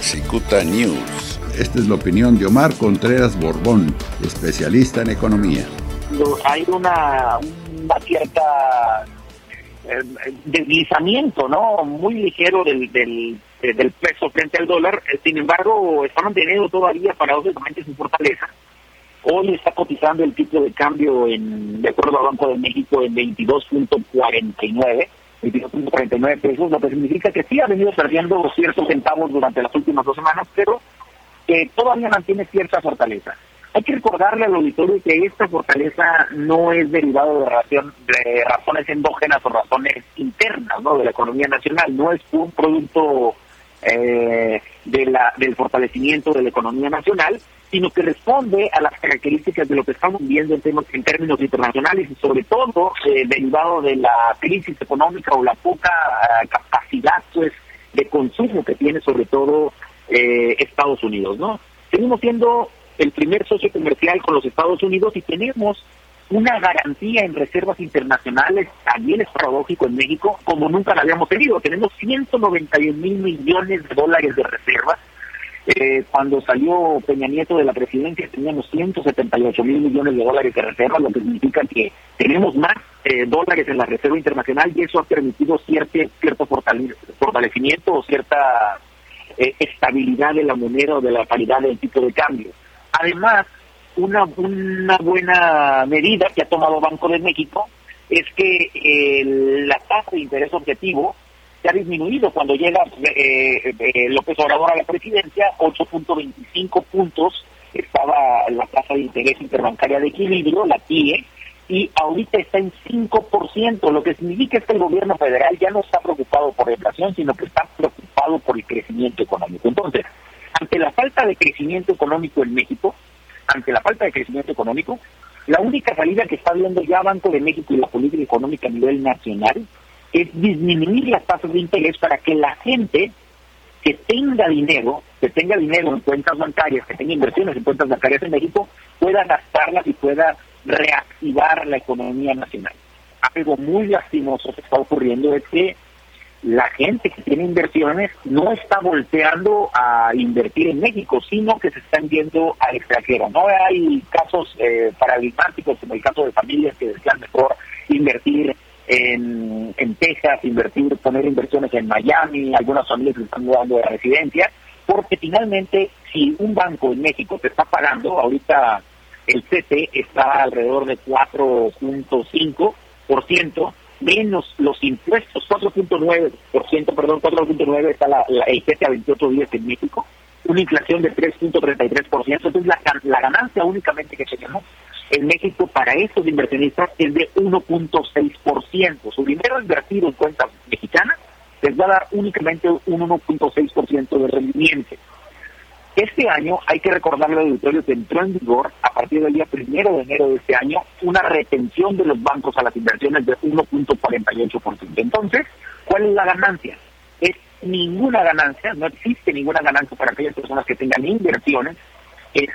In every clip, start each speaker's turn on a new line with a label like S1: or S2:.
S1: Cicuta News.
S2: Esta es la opinión de Omar Contreras Borbón, especialista en economía.
S3: Hay una, una cierta eh, deslizamiento, ¿no? Muy ligero del, del, del peso frente al dólar. Sin embargo, está manteniendo todavía paradójicamente su fortaleza. Hoy está cotizando el tipo de cambio, en, de acuerdo al Banco de México, en 22.49 22.49 pesos, lo que significa que sí ha venido perdiendo ciertos centavos durante las últimas dos semanas, pero que todavía mantiene cierta fortaleza. Hay que recordarle al auditorio que esta fortaleza no es derivado de, de razones endógenas o razones internas ¿no? de la economía nacional, no es un producto eh, de la, del fortalecimiento de la economía nacional, sino que responde a las características de lo que estamos viendo en, términos internacionales y sobre todo eh, derivado de la crisis económica o la poca eh, capacidad pues de consumo que tiene sobre todo eh, Estados Unidos, ¿no? Seguimos siendo el primer socio comercial con los Estados Unidos y tenemos una garantía en reservas internacionales, también es paradójico en México, como nunca la habíamos tenido. Tenemos 191 mil millones de dólares de reservas eh, cuando salió Peña Nieto de la presidencia teníamos 178 mil millones de dólares de reserva, lo que significa que tenemos más eh, dólares en la reserva internacional y eso ha permitido cierto, cierto fortalecimiento o cierta eh, estabilidad de la moneda o de la paridad del tipo de cambio. Además, una, una buena medida que ha tomado Banco de México es que la tasa de interés objetivo se ha disminuido cuando llega eh, eh, López Obrador a la presidencia, 8.25 puntos estaba la tasa de interés interbancaria de equilibrio, la TIE, y ahorita está en 5%, lo que significa es que el gobierno federal ya no está preocupado por la inflación, sino que está preocupado por el crecimiento económico. Entonces, ante la falta de crecimiento económico en México, ante la falta de crecimiento económico, la única salida que está viendo ya Banco de México y la política económica a nivel nacional es disminuir las tasas de interés para que la gente que tenga dinero, que tenga dinero en cuentas bancarias, que tenga inversiones en cuentas bancarias en México, pueda gastarlas y pueda reactivar la economía nacional. Algo muy lastimoso que está ocurriendo es que la gente que tiene inversiones no está volteando a invertir en México, sino que se están viendo al extranjero. No hay casos eh, paradigmáticos como el caso de familias que desean mejor invertir en, en Texas, invertir, poner inversiones en Miami, algunas familias que están mudando de residencia, porque finalmente si un banco en México te está pagando, ahorita el CT está alrededor de 4.5%, menos los impuestos, 4.9%, perdón, 4.9% está la, el CT a 28 días en México, una inflación de 3.33%, entonces la, la ganancia únicamente que tenemos en México para estos inversionistas es de 1.6%. Su dinero invertido en cuentas mexicanas les va a dar únicamente un 1.6% de rendimiento. Este año hay que recordarle al auditorio que entró en vigor a partir del día primero de enero de este año una retención de los bancos a las inversiones de 1.48%. Entonces, ¿cuál es la ganancia? Es ninguna ganancia, no existe ninguna ganancia para aquellas personas que tengan inversiones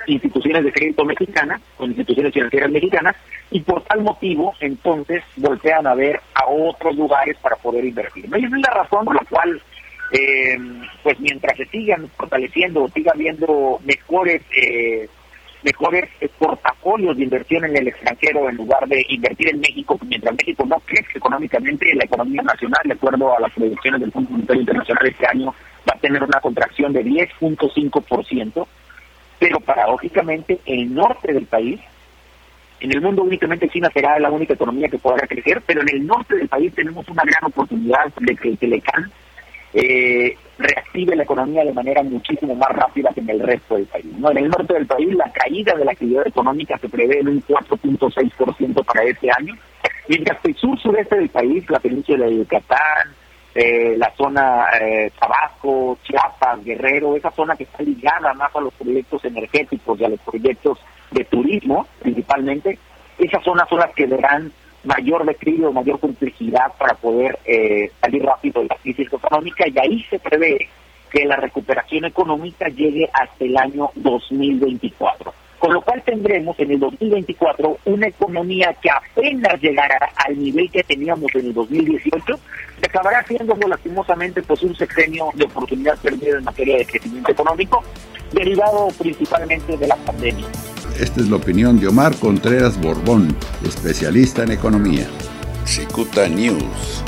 S3: instituciones de crédito mexicanas o instituciones financieras mexicanas y por tal motivo entonces voltean a ver a otros lugares para poder invertir. esa es la razón por la cual eh, pues mientras se sigan fortaleciendo siga habiendo mejores eh, mejores portafolios de inversión en el extranjero en lugar de invertir en México, mientras México no crece económicamente, la economía nacional, de acuerdo a las proyecciones del Fondo Monetario Internacional este año, va a tener una contracción de 10.5%, pero paradójicamente el norte del país, en el mundo únicamente China será la única economía que podrá crecer, pero en el norte del país tenemos una gran oportunidad de que el Telecán eh, reactive la economía de manera muchísimo más rápida que en el resto del país. ¿no? En el norte del país la caída de la actividad económica se prevé en un 4.6% para este año, mientras que el sur-sureste del país, la península de Yucatán, eh, la zona eh, Tabasco, Chiapas, Guerrero, esa zona que está ligada más a los proyectos energéticos y a los proyectos de turismo principalmente, esas zonas son las que verán mayor declive o mayor complejidad para poder eh, salir rápido de la crisis económica y ahí se prevé que la recuperación económica llegue hasta el año 2024. con lo cual tendremos en el 2024 una economía que apenas llegará al nivel que teníamos en el 2018, que acabará siendo lastimosamente pues un sexenio de oportunidad perdida en materia de crecimiento económico, derivado principalmente de la pandemia.
S2: Esta es la opinión de Omar Contreras Borbón, especialista en economía.
S1: Cicuta News.